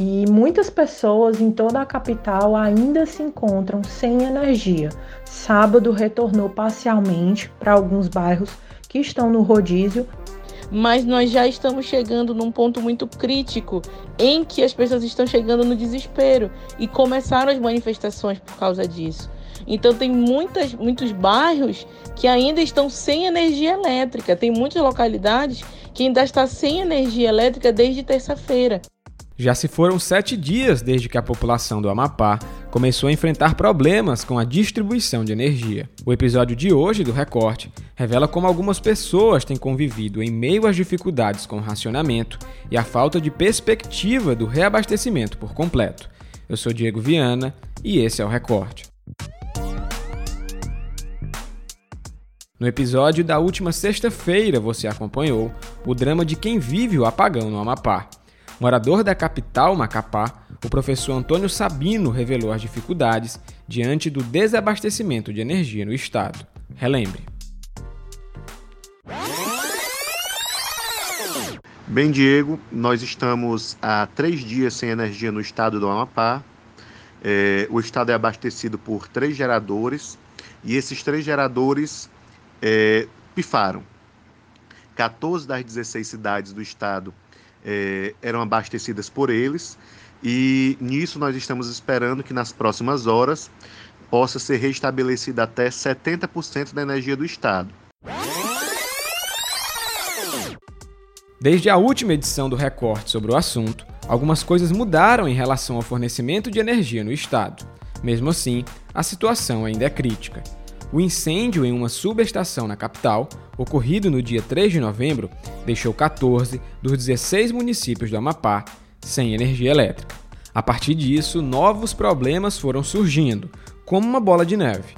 e muitas pessoas em toda a capital ainda se encontram sem energia. Sábado retornou parcialmente para alguns bairros que estão no rodízio. Mas nós já estamos chegando num ponto muito crítico em que as pessoas estão chegando no desespero e começaram as manifestações por causa disso. Então tem muitas, muitos bairros que ainda estão sem energia elétrica. Tem muitas localidades que ainda está sem energia elétrica desde terça-feira. Já se foram sete dias desde que a população do Amapá começou a enfrentar problemas com a distribuição de energia. O episódio de hoje do Recorte revela como algumas pessoas têm convivido em meio às dificuldades com o racionamento e a falta de perspectiva do reabastecimento por completo. Eu sou Diego Viana e esse é o Recorte. No episódio da última sexta-feira, você acompanhou o drama de quem vive o apagão no Amapá. Morador da capital, Macapá, o professor Antônio Sabino revelou as dificuldades diante do desabastecimento de energia no estado. Relembre. Bem, Diego, nós estamos há três dias sem energia no estado do Amapá. É, o estado é abastecido por três geradores e esses três geradores é, pifaram. 14 das 16 cidades do estado é, eram abastecidas por eles, e nisso nós estamos esperando que nas próximas horas possa ser restabelecida até 70% da energia do estado. Desde a última edição do Recorte sobre o assunto, algumas coisas mudaram em relação ao fornecimento de energia no estado. Mesmo assim, a situação ainda é crítica. O incêndio em uma subestação na capital, ocorrido no dia 3 de novembro, deixou 14 dos 16 municípios do Amapá sem energia elétrica. A partir disso, novos problemas foram surgindo, como uma bola de neve.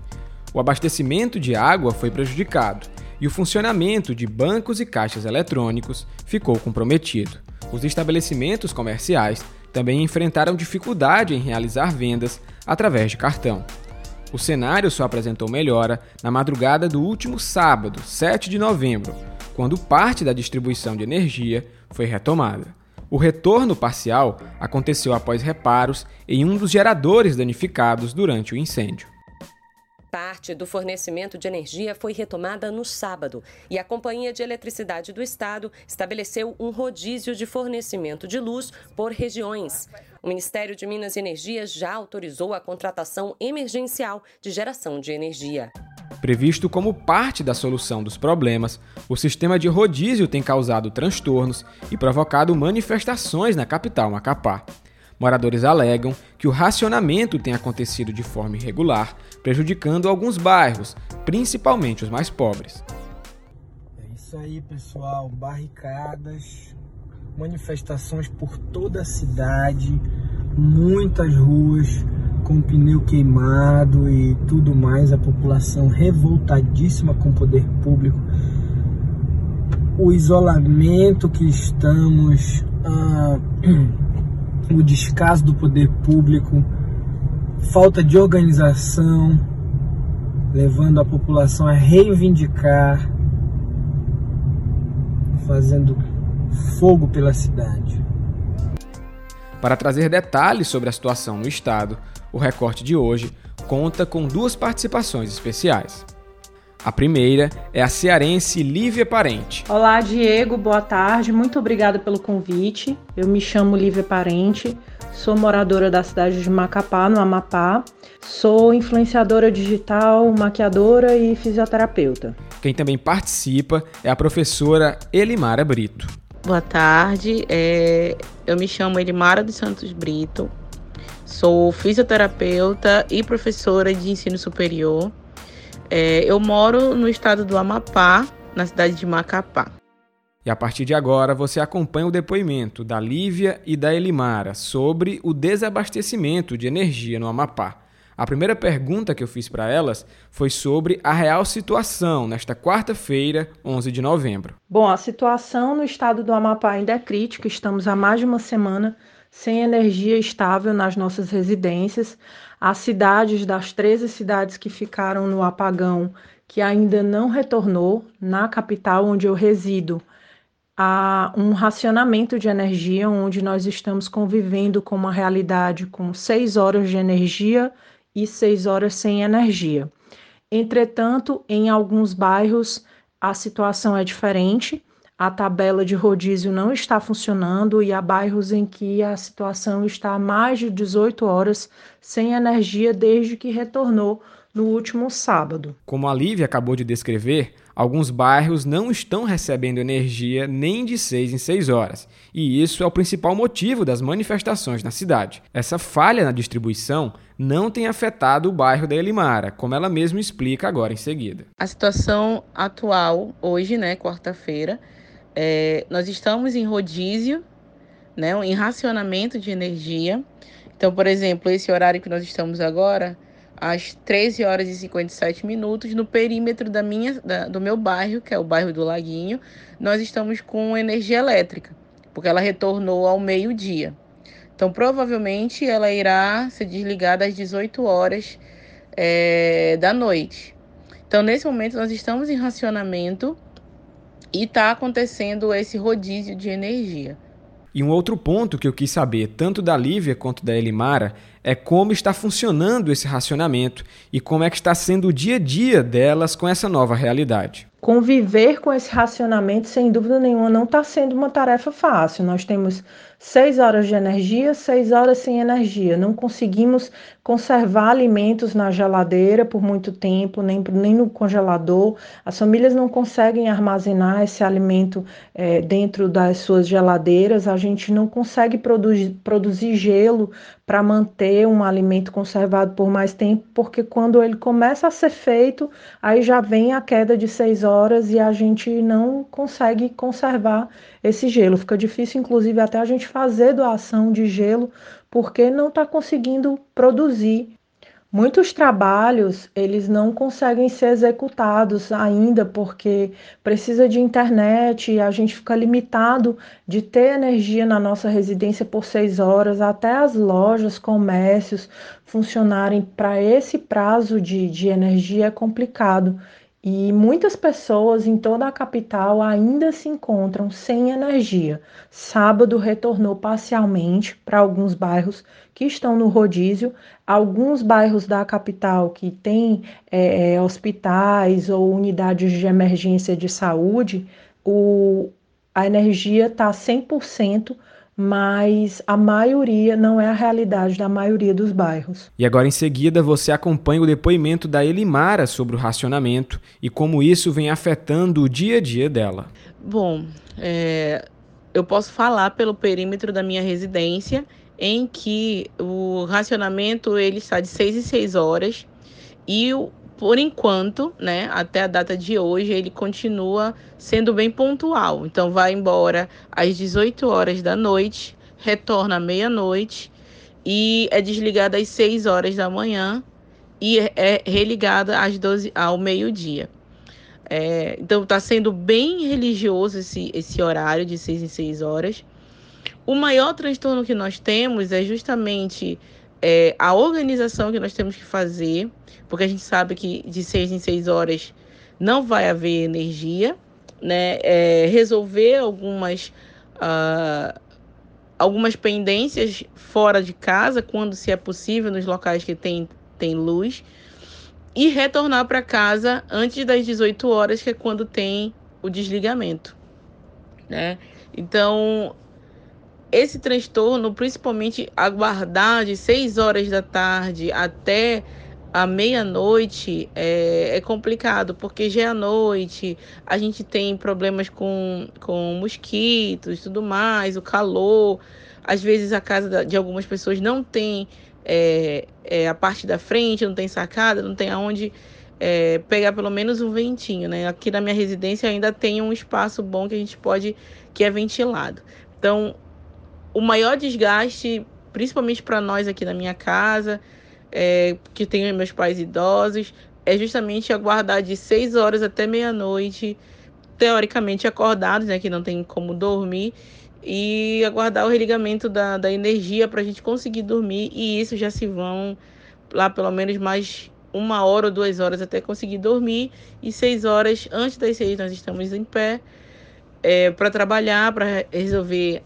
O abastecimento de água foi prejudicado e o funcionamento de bancos e caixas eletrônicos ficou comprometido. Os estabelecimentos comerciais também enfrentaram dificuldade em realizar vendas através de cartão. O cenário só apresentou melhora na madrugada do último sábado, 7 de novembro, quando parte da distribuição de energia foi retomada. O retorno parcial aconteceu após reparos em um dos geradores danificados durante o incêndio. Parte do fornecimento de energia foi retomada no sábado e a Companhia de Eletricidade do Estado estabeleceu um rodízio de fornecimento de luz por regiões. O Ministério de Minas e Energia já autorizou a contratação emergencial de geração de energia. Previsto como parte da solução dos problemas, o sistema de rodízio tem causado transtornos e provocado manifestações na capital Macapá. Moradores alegam que o racionamento tem acontecido de forma irregular, prejudicando alguns bairros, principalmente os mais pobres. É isso aí, pessoal. Barricadas, manifestações por toda a cidade, muitas ruas com pneu queimado e tudo mais, a população revoltadíssima com o poder público, o isolamento que estamos, ah, o descaso do poder público, falta de organização, levando a população a reivindicar, fazendo fogo pela cidade. Para trazer detalhes sobre a situação no estado, o recorte de hoje conta com duas participações especiais. A primeira é a cearense Lívia Parente. Olá, Diego, boa tarde. Muito obrigada pelo convite. Eu me chamo Lívia Parente, sou moradora da cidade de Macapá, no Amapá. Sou influenciadora digital, maquiadora e fisioterapeuta. Quem também participa é a professora Elimara Brito. Boa tarde, é, eu me chamo Elimara dos Santos Brito, sou fisioterapeuta e professora de ensino superior. É, eu moro no estado do Amapá, na cidade de Macapá. E a partir de agora você acompanha o depoimento da Lívia e da Elimara sobre o desabastecimento de energia no Amapá. A primeira pergunta que eu fiz para elas foi sobre a real situação nesta quarta-feira, 11 de novembro. Bom, a situação no estado do Amapá ainda é crítica. Estamos há mais de uma semana sem energia estável nas nossas residências. As cidades das 13 cidades que ficaram no apagão, que ainda não retornou, na capital onde eu resido, a um racionamento de energia, onde nós estamos convivendo com uma realidade com seis horas de energia e seis horas sem energia. Entretanto, em alguns bairros a situação é diferente, a tabela de rodízio não está funcionando e há bairros em que a situação está há mais de 18 horas sem energia desde que retornou no último sábado. Como a Lívia acabou de descrever, alguns bairros não estão recebendo energia nem de 6 em 6 horas, e isso é o principal motivo das manifestações na cidade. Essa falha na distribuição não tem afetado o bairro da Elimara, como ela mesma explica agora em seguida. A situação atual, hoje, né, quarta-feira, é, nós estamos em rodízio, né, em racionamento de energia. Então, por exemplo, esse horário que nós estamos agora, às 13 horas e 57 minutos, no perímetro da minha, da, do meu bairro, que é o bairro do Laguinho, nós estamos com energia elétrica, porque ela retornou ao meio-dia. Então, provavelmente, ela irá ser desligada às 18 horas é, da noite. Então, nesse momento, nós estamos em racionamento e está acontecendo esse rodízio de energia. E um outro ponto que eu quis saber, tanto da Lívia quanto da Elimara, é como está funcionando esse racionamento e como é que está sendo o dia a dia delas com essa nova realidade. Conviver com esse racionamento, sem dúvida nenhuma, não está sendo uma tarefa fácil. Nós temos seis horas de energia, seis horas sem energia. Não conseguimos conservar alimentos na geladeira por muito tempo, nem, nem no congelador. As famílias não conseguem armazenar esse alimento é, dentro das suas geladeiras. A gente não consegue produzir, produzir gelo para manter um alimento conservado por mais tempo, porque quando ele começa a ser feito, aí já vem a queda de seis horas e a gente não consegue conservar esse gelo. Fica difícil, inclusive, até a gente fazer doação de gelo, porque não está conseguindo produzir Muitos trabalhos eles não conseguem ser executados ainda porque precisa de internet a gente fica limitado de ter energia na nossa residência por seis horas, até as lojas, comércios funcionarem para esse prazo de, de energia é complicado. E muitas pessoas em toda a capital ainda se encontram sem energia. Sábado retornou parcialmente para alguns bairros que estão no rodízio, alguns bairros da capital que têm é, é hospitais ou unidades de emergência de saúde, o, a energia está 100% mas a maioria não é a realidade da maioria dos bairros. E agora em seguida você acompanha o depoimento da Elimara sobre o racionamento e como isso vem afetando o dia a dia dela. Bom, é, eu posso falar pelo perímetro da minha residência em que o racionamento ele está de 6 em 6 horas e o por enquanto, né, até a data de hoje, ele continua sendo bem pontual. Então, vai embora às 18 horas da noite, retorna à meia-noite e é desligado às 6 horas da manhã e é religada às 12, ao meio-dia. É, então, está sendo bem religioso esse, esse horário de 6 em 6 horas. O maior transtorno que nós temos é justamente é, a organização que nós temos que fazer, porque a gente sabe que de seis em seis horas não vai haver energia, né? É, resolver algumas, uh, algumas pendências fora de casa, quando se é possível, nos locais que tem, tem luz, e retornar para casa antes das 18 horas, que é quando tem o desligamento. Né? Então, esse transtorno, principalmente aguardar de 6 horas da tarde até a meia-noite é, é, complicado, porque já é à noite, a gente tem problemas com, com mosquitos tudo mais, o calor. Às vezes a casa de algumas pessoas não tem é, é, a parte da frente, não tem sacada, não tem aonde é, pegar pelo menos um ventinho, né? Aqui na minha residência ainda tem um espaço bom que a gente pode, que é ventilado. Então, o maior desgaste, principalmente para nós aqui na minha casa, é, que tenho meus pais idosos, é justamente aguardar de 6 horas até meia-noite, teoricamente acordados, né, que não tem como dormir, e aguardar o religamento da, da energia para a gente conseguir dormir, e isso já se vão lá pelo menos mais uma hora ou duas horas até conseguir dormir, e seis horas antes das seis nós estamos em pé, é, para trabalhar, para resolver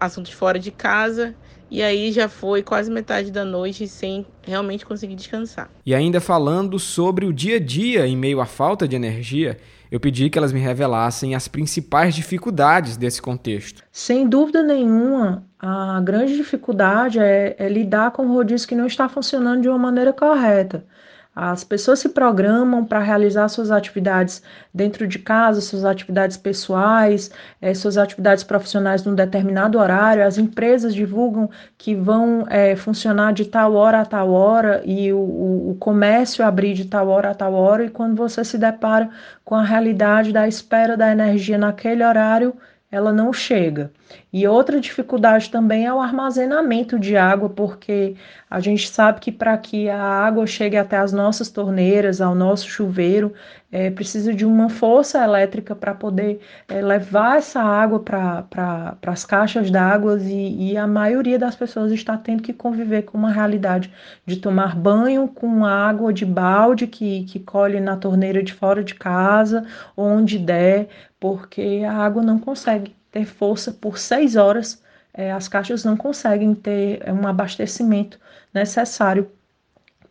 assuntos fora de casa. E aí já foi quase metade da noite sem realmente conseguir descansar. E ainda falando sobre o dia a dia em meio à falta de energia, eu pedi que elas me revelassem as principais dificuldades desse contexto. Sem dúvida nenhuma, a grande dificuldade é, é lidar com o rodízio que não está funcionando de uma maneira correta. As pessoas se programam para realizar suas atividades dentro de casa, suas atividades pessoais, eh, suas atividades profissionais num determinado horário. As empresas divulgam que vão eh, funcionar de tal hora a tal hora e o, o, o comércio abrir de tal hora a tal hora. E quando você se depara com a realidade da espera da energia naquele horário, ela não chega. E outra dificuldade também é o armazenamento de água, porque a gente sabe que para que a água chegue até as nossas torneiras, ao nosso chuveiro, é, precisa de uma força elétrica para poder é, levar essa água para pra, as caixas d'água e, e a maioria das pessoas está tendo que conviver com uma realidade de tomar banho com água de balde que, que colhe na torneira de fora de casa, onde der, porque a água não consegue ter força por seis horas, é, as caixas não conseguem ter é, um abastecimento necessário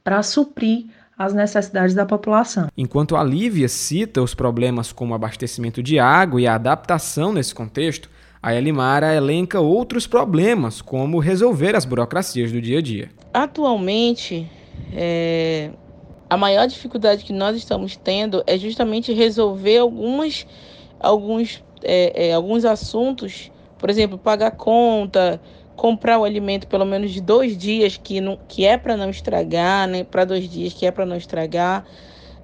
para suprir as necessidades da população. Enquanto a Lívia cita os problemas como abastecimento de água e a adaptação nesse contexto, a Elimara elenca outros problemas, como resolver as burocracias do dia a dia. Atualmente, é, a maior dificuldade que nós estamos tendo é justamente resolver algumas, alguns, é, é, alguns assuntos, por exemplo, pagar conta, comprar o alimento pelo menos de dois dias, que, não, que é para não estragar, né? Para dois dias, que é para não estragar.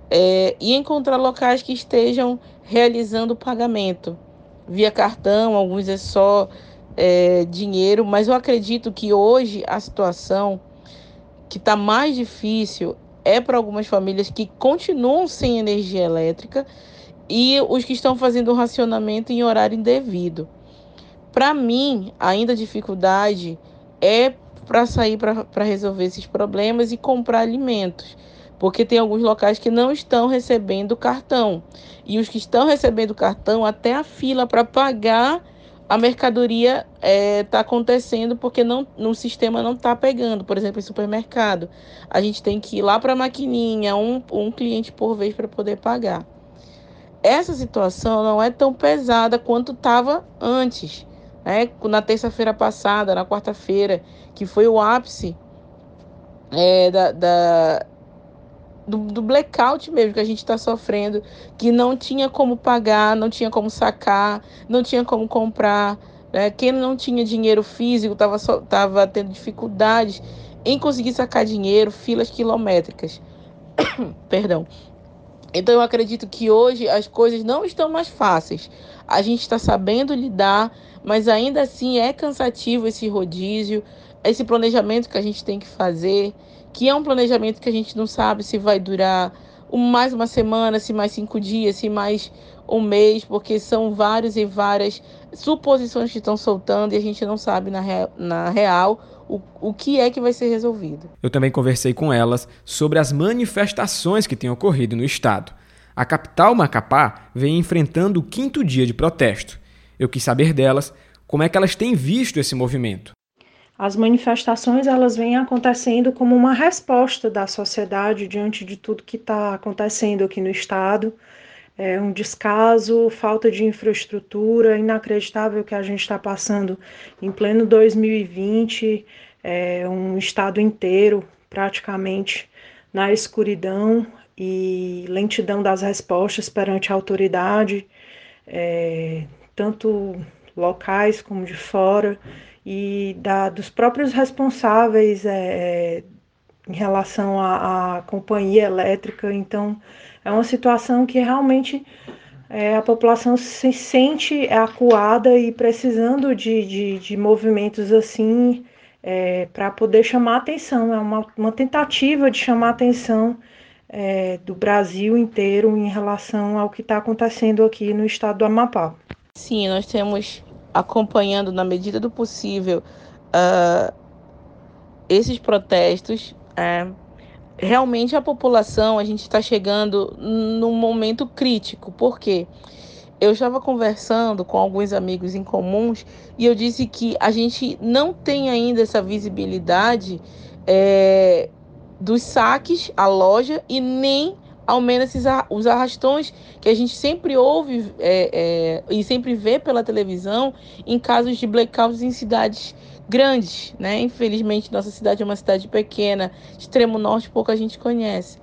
É, e encontrar locais que estejam realizando o pagamento via cartão, alguns é só é, dinheiro, mas eu acredito que hoje a situação que está mais difícil é para algumas famílias que continuam sem energia elétrica e os que estão fazendo o racionamento em horário indevido. Para mim, ainda a dificuldade é para sair para resolver esses problemas e comprar alimentos, porque tem alguns locais que não estão recebendo cartão. E os que estão recebendo cartão, até a fila para pagar a mercadoria está é, tá acontecendo porque não, no sistema não está pegando. Por exemplo, em supermercado, a gente tem que ir lá para a maquininha, um, um cliente por vez para poder pagar. Essa situação não é tão pesada quanto estava antes né? na terça-feira passada, na quarta-feira, que foi o ápice é, da, da do, do, blackout mesmo que a gente está sofrendo, que não tinha como pagar, não tinha como sacar, não tinha como comprar. Né? Quem não tinha dinheiro físico estava tava tendo dificuldades em conseguir sacar dinheiro, filas quilométricas. Perdão. Então eu acredito que hoje as coisas não estão mais fáceis. A gente está sabendo lidar, mas ainda assim é cansativo esse rodízio, esse planejamento que a gente tem que fazer, que é um planejamento que a gente não sabe se vai durar mais uma semana, se mais cinco dias, se mais um mês, porque são vários e várias suposições que estão soltando e a gente não sabe na, na real o, o que é que vai ser resolvido. Eu também conversei com elas sobre as manifestações que têm ocorrido no estado. A capital Macapá vem enfrentando o quinto dia de protesto. Eu quis saber delas como é que elas têm visto esse movimento. As manifestações elas vêm acontecendo como uma resposta da sociedade diante de tudo que está acontecendo aqui no estado. É um descaso, falta de infraestrutura, inacreditável que a gente está passando em pleno 2020, é um estado inteiro praticamente na escuridão e lentidão das respostas perante a autoridade, é, tanto locais como de fora, e da, dos próprios responsáveis é, em relação à, à companhia elétrica. Então, é uma situação que realmente é, a população se sente acuada e precisando de, de, de movimentos assim é, para poder chamar atenção. É uma, uma tentativa de chamar atenção é, do Brasil inteiro em relação ao que está acontecendo aqui no estado do Amapá. Sim, nós temos acompanhando na medida do possível uh, esses protestos. Uh, realmente a população, a gente está chegando num momento crítico, porque eu estava conversando com alguns amigos em comuns e eu disse que a gente não tem ainda essa visibilidade é, dos saques à loja e nem ao menos os arrastões que a gente sempre ouve é, é, e sempre vê pela televisão em casos de blackouts em cidades grandes, né? Infelizmente, nossa cidade é uma cidade pequena, extremo norte, pouca gente conhece.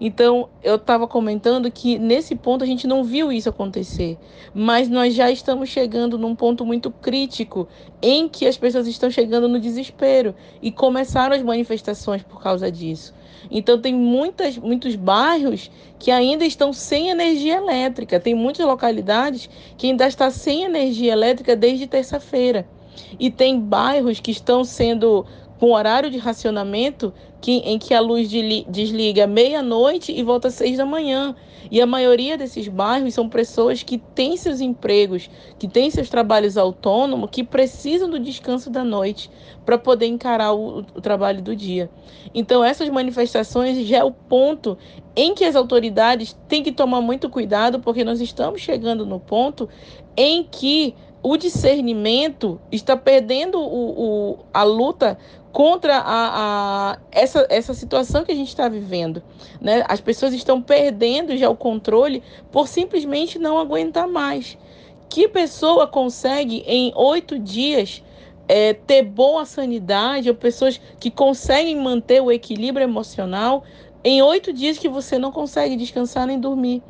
Então, eu estava comentando que nesse ponto a gente não viu isso acontecer, mas nós já estamos chegando num ponto muito crítico em que as pessoas estão chegando no desespero e começaram as manifestações por causa disso. Então, tem muitas, muitos bairros que ainda estão sem energia elétrica, tem muitas localidades que ainda estão sem energia elétrica desde terça-feira. E tem bairros que estão sendo com horário de racionamento que, em que a luz de, desliga meia-noite e volta às seis da manhã. E a maioria desses bairros são pessoas que têm seus empregos, que têm seus trabalhos autônomos, que precisam do descanso da noite para poder encarar o, o trabalho do dia. Então, essas manifestações já é o ponto em que as autoridades têm que tomar muito cuidado, porque nós estamos chegando no ponto em que o discernimento está perdendo o, o, a luta contra a, a, essa, essa situação que a gente está vivendo. Né? As pessoas estão perdendo já o controle por simplesmente não aguentar mais. Que pessoa consegue em oito dias é, ter boa sanidade, ou pessoas que conseguem manter o equilíbrio emocional em oito dias que você não consegue descansar nem dormir?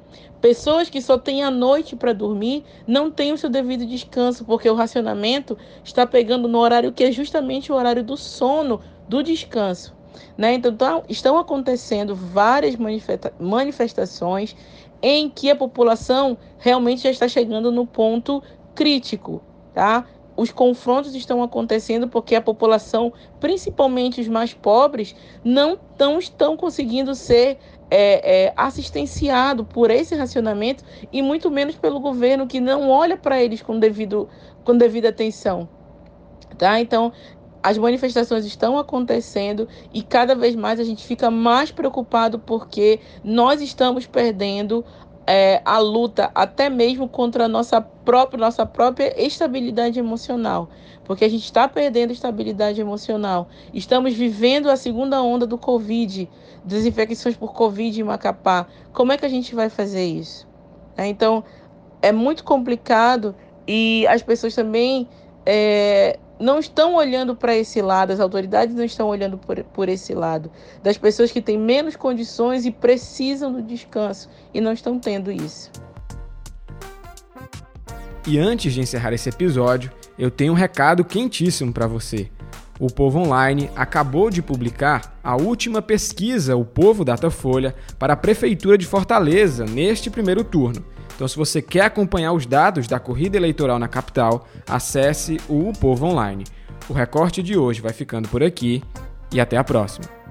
Pessoas que só têm a noite para dormir não têm o seu devido descanso, porque o racionamento está pegando no horário que é justamente o horário do sono, do descanso. Né? Então, tá, estão acontecendo várias manifestações em que a população realmente já está chegando no ponto crítico. Tá? Os confrontos estão acontecendo porque a população, principalmente os mais pobres, não tão, estão conseguindo ser é, é, assistenciado por esse racionamento e muito menos pelo governo que não olha para eles com, devido, com devida atenção. Tá? Então, as manifestações estão acontecendo e cada vez mais a gente fica mais preocupado porque nós estamos perdendo é, a luta até mesmo contra a nossa própria, nossa própria estabilidade emocional. Porque a gente está perdendo estabilidade emocional. Estamos vivendo a segunda onda do Covid, desinfecções por Covid em Macapá. Como é que a gente vai fazer isso? É, então, é muito complicado e as pessoas também é, não estão olhando para esse lado, as autoridades não estão olhando por, por esse lado, das pessoas que têm menos condições e precisam do descanso e não estão tendo isso. E antes de encerrar esse episódio, eu tenho um recado quentíssimo para você. O Povo Online acabou de publicar a última pesquisa O Povo Datafolha para a Prefeitura de Fortaleza neste primeiro turno. Então, se você quer acompanhar os dados da corrida eleitoral na capital, acesse o, o Povo Online. O recorte de hoje vai ficando por aqui e até a próxima.